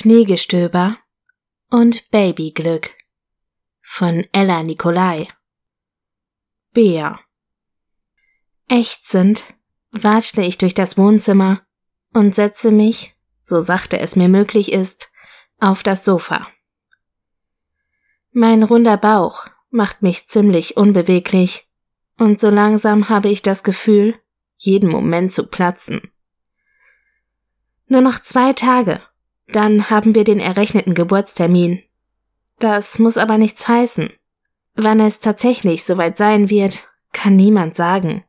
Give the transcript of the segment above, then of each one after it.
Schneegestöber und Babyglück von Ella Nikolai. Bea. Ächzend watschle ich durch das Wohnzimmer und setze mich, so sachte es mir möglich ist, auf das Sofa. Mein runder Bauch macht mich ziemlich unbeweglich und so langsam habe ich das Gefühl, jeden Moment zu platzen. Nur noch zwei Tage, dann haben wir den errechneten Geburtstermin. Das muss aber nichts heißen. Wann es tatsächlich soweit sein wird, kann niemand sagen.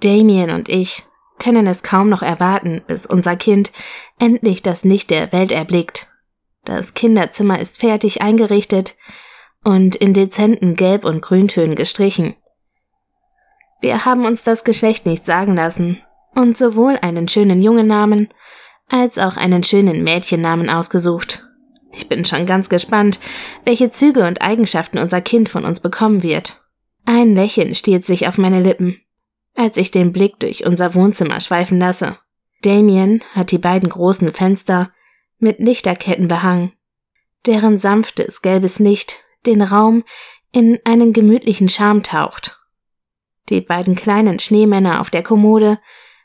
Damien und ich können es kaum noch erwarten, bis unser Kind endlich das Licht der Welt erblickt. Das Kinderzimmer ist fertig eingerichtet und in dezenten Gelb- und Grüntönen gestrichen. Wir haben uns das Geschlecht nicht sagen lassen und sowohl einen schönen Jungennamen als auch einen schönen Mädchennamen ausgesucht. Ich bin schon ganz gespannt, welche Züge und Eigenschaften unser Kind von uns bekommen wird. Ein Lächeln stiert sich auf meine Lippen, als ich den Blick durch unser Wohnzimmer schweifen lasse. Damien hat die beiden großen Fenster mit Lichterketten behangen, deren sanftes gelbes Licht den Raum in einen gemütlichen Charme taucht. Die beiden kleinen Schneemänner auf der Kommode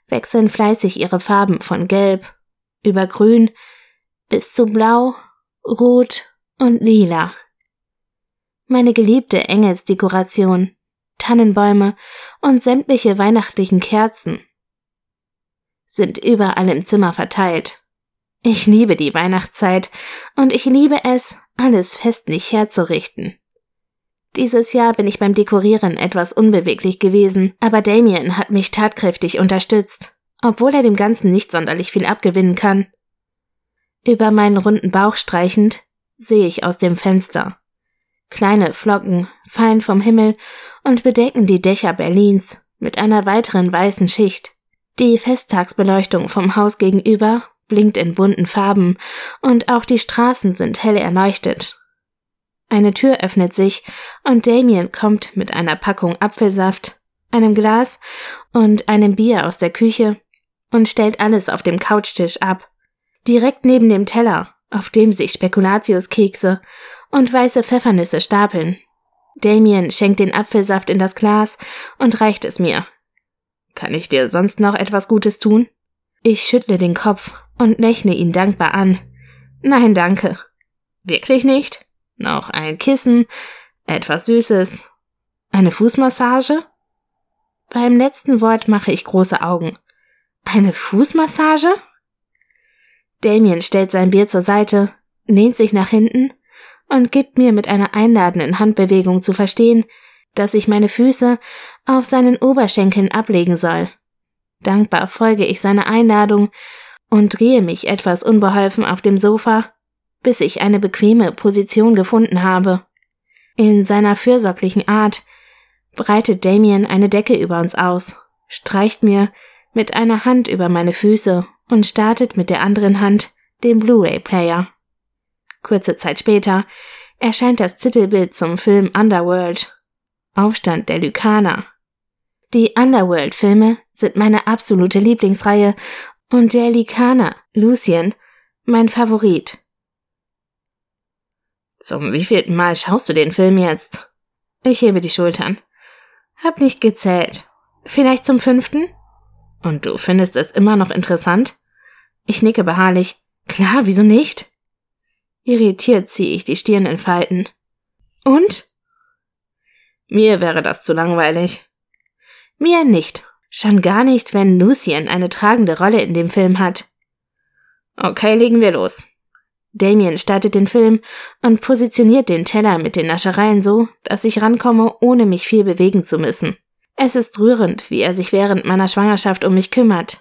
wechseln fleißig ihre Farben von Gelb über Grün bis zu Blau, Rot und Lila. Meine geliebte Engelsdekoration, Tannenbäume und sämtliche weihnachtlichen Kerzen sind überall im Zimmer verteilt. Ich liebe die Weihnachtszeit und ich liebe es, alles festlich herzurichten. Dieses Jahr bin ich beim Dekorieren etwas unbeweglich gewesen, aber Damien hat mich tatkräftig unterstützt, obwohl er dem Ganzen nicht sonderlich viel abgewinnen kann. Über meinen runden Bauch streichend sehe ich aus dem Fenster. Kleine Flocken fallen vom Himmel und bedecken die Dächer Berlins mit einer weiteren weißen Schicht. Die Festtagsbeleuchtung vom Haus gegenüber blinkt in bunten Farben und auch die Straßen sind hell erleuchtet. Eine Tür öffnet sich und Damien kommt mit einer Packung Apfelsaft, einem Glas und einem Bier aus der Küche und stellt alles auf dem Couchtisch ab. Direkt neben dem Teller, auf dem sich Spekulatiuskekse und weiße Pfeffernüsse stapeln. Damien schenkt den Apfelsaft in das Glas und reicht es mir. Kann ich dir sonst noch etwas Gutes tun? Ich schüttle den Kopf und lächle ihn dankbar an. Nein, danke. Wirklich nicht? Noch ein Kissen, etwas Süßes, eine Fußmassage? Beim letzten Wort mache ich große Augen. Eine Fußmassage? Damien stellt sein Bier zur Seite, lehnt sich nach hinten und gibt mir mit einer einladenden Handbewegung zu verstehen, dass ich meine Füße auf seinen Oberschenkeln ablegen soll. Dankbar folge ich seiner Einladung und drehe mich etwas unbeholfen auf dem Sofa, bis ich eine bequeme Position gefunden habe. In seiner fürsorglichen Art breitet Damien eine Decke über uns aus, streicht mir mit einer Hand über meine Füße und startet mit der anderen Hand den Blu-ray-Player. Kurze Zeit später erscheint das Titelbild zum Film Underworld, Aufstand der Lykaner. Die Underworld-Filme sind meine absolute Lieblingsreihe und der Lykaner, Lucien, mein Favorit. Zum wievielten Mal schaust du den Film jetzt? Ich hebe die Schultern. Hab nicht gezählt. Vielleicht zum fünften? Und du findest es immer noch interessant? Ich nicke beharrlich. Klar, wieso nicht? Irritiert ziehe ich die Stirn in Falten. Und? Mir wäre das zu langweilig. Mir nicht. Schon gar nicht, wenn Lucien eine tragende Rolle in dem Film hat. Okay, legen wir los. Damien startet den Film und positioniert den Teller mit den Naschereien so, dass ich rankomme, ohne mich viel bewegen zu müssen. Es ist rührend, wie er sich während meiner Schwangerschaft um mich kümmert.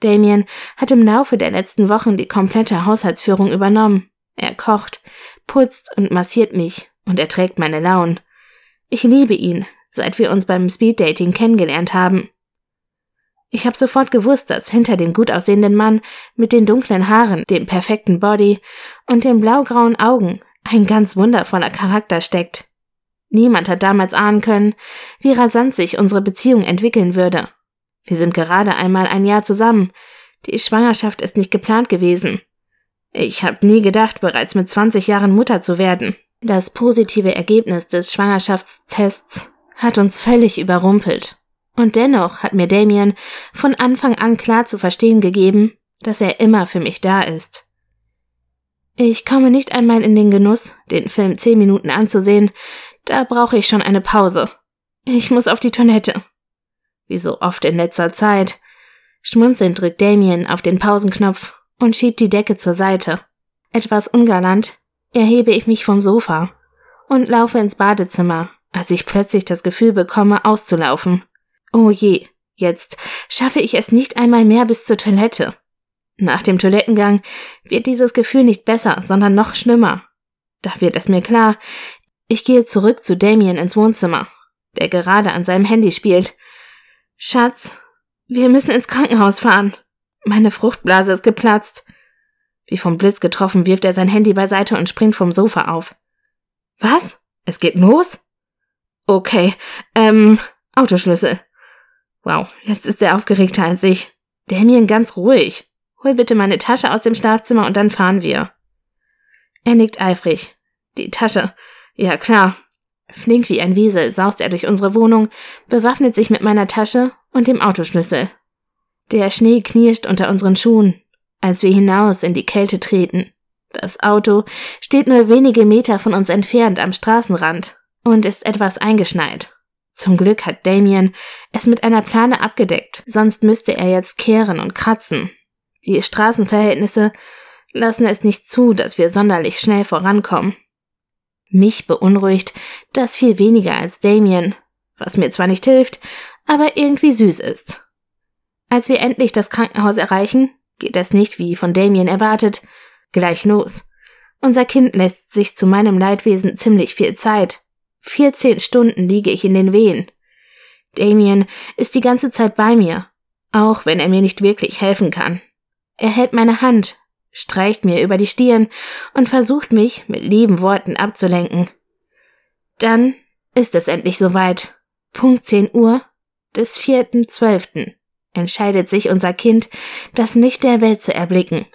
Damien hat im Laufe der letzten Wochen die komplette Haushaltsführung übernommen. Er kocht, putzt und massiert mich und er trägt meine Launen. Ich liebe ihn, seit wir uns beim Speeddating kennengelernt haben. Ich habe sofort gewusst, dass hinter dem gut aussehenden Mann mit den dunklen Haaren, dem perfekten Body und den blaugrauen Augen ein ganz wundervoller Charakter steckt. Niemand hat damals ahnen können, wie rasant sich unsere Beziehung entwickeln würde. Wir sind gerade einmal ein Jahr zusammen. Die Schwangerschaft ist nicht geplant gewesen. Ich habe nie gedacht, bereits mit 20 Jahren Mutter zu werden. Das positive Ergebnis des Schwangerschaftstests hat uns völlig überrumpelt. Und dennoch hat mir Damien von Anfang an klar zu verstehen gegeben, dass er immer für mich da ist. Ich komme nicht einmal in den Genuss, den Film zehn Minuten anzusehen, da brauche ich schon eine Pause. Ich muss auf die Toilette. Wie so oft in letzter Zeit. Schmunzelnd drückt Damien auf den Pausenknopf und schiebt die Decke zur Seite. Etwas ungalant erhebe ich mich vom Sofa und laufe ins Badezimmer, als ich plötzlich das Gefühl bekomme, auszulaufen. Oh je, jetzt schaffe ich es nicht einmal mehr bis zur Toilette. Nach dem Toilettengang wird dieses Gefühl nicht besser, sondern noch schlimmer. Da wird es mir klar, ich gehe zurück zu Damien ins Wohnzimmer, der gerade an seinem Handy spielt. Schatz, wir müssen ins Krankenhaus fahren. Meine Fruchtblase ist geplatzt. Wie vom Blitz getroffen wirft er sein Handy beiseite und springt vom Sofa auf. Was? Es geht los? Okay, ähm, Autoschlüssel. Wow, jetzt ist er aufgeregter als ich. Damien ganz ruhig. Hol bitte meine Tasche aus dem Schlafzimmer und dann fahren wir. Er nickt eifrig. Die Tasche. Ja, klar. Flink wie ein Wiesel saust er durch unsere Wohnung, bewaffnet sich mit meiner Tasche und dem Autoschlüssel. Der Schnee knirscht unter unseren Schuhen, als wir hinaus in die Kälte treten. Das Auto steht nur wenige Meter von uns entfernt am Straßenrand und ist etwas eingeschneit. Zum Glück hat Damien es mit einer Plane abgedeckt, sonst müsste er jetzt kehren und kratzen. Die Straßenverhältnisse lassen es nicht zu, dass wir sonderlich schnell vorankommen. Mich beunruhigt das viel weniger als Damien, was mir zwar nicht hilft, aber irgendwie süß ist. Als wir endlich das Krankenhaus erreichen, geht es nicht wie von Damien erwartet, gleich los. Unser Kind lässt sich zu meinem Leidwesen ziemlich viel Zeit, 14 Stunden liege ich in den Wehen. Damien ist die ganze Zeit bei mir, auch wenn er mir nicht wirklich helfen kann. Er hält meine Hand, streicht mir über die Stirn und versucht mich mit lieben Worten abzulenken. Dann ist es endlich soweit. Punkt 10 Uhr des 4.12. entscheidet sich unser Kind, das Licht der Welt zu erblicken.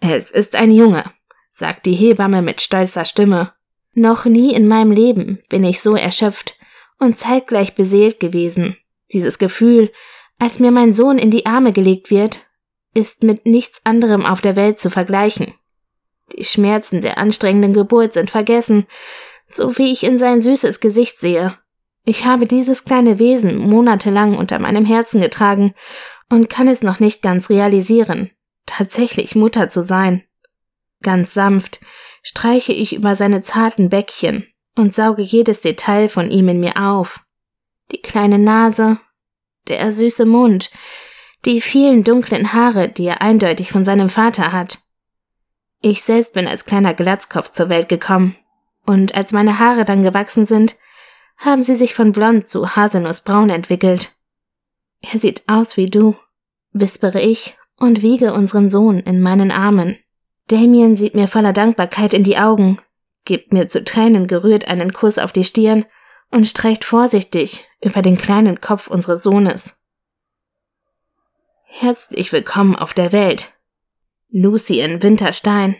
Es ist ein Junge, sagt die Hebamme mit stolzer Stimme noch nie in meinem Leben bin ich so erschöpft und zeitgleich beseelt gewesen. Dieses Gefühl, als mir mein Sohn in die Arme gelegt wird, ist mit nichts anderem auf der Welt zu vergleichen. Die Schmerzen der anstrengenden Geburt sind vergessen, so wie ich in sein süßes Gesicht sehe. Ich habe dieses kleine Wesen monatelang unter meinem Herzen getragen und kann es noch nicht ganz realisieren, tatsächlich Mutter zu sein. Ganz sanft, streiche ich über seine zarten Bäckchen und sauge jedes Detail von ihm in mir auf. Die kleine Nase, der süße Mund, die vielen dunklen Haare, die er eindeutig von seinem Vater hat. Ich selbst bin als kleiner Glatzkopf zur Welt gekommen, und als meine Haare dann gewachsen sind, haben sie sich von blond zu haselnussbraun entwickelt. Er sieht aus wie du, wispere ich und wiege unseren Sohn in meinen Armen. Damien sieht mir voller Dankbarkeit in die Augen, gibt mir zu Tränen gerührt einen Kuss auf die Stirn und streicht vorsichtig über den kleinen Kopf unseres Sohnes. Herzlich willkommen auf der Welt. Lucy in Winterstein.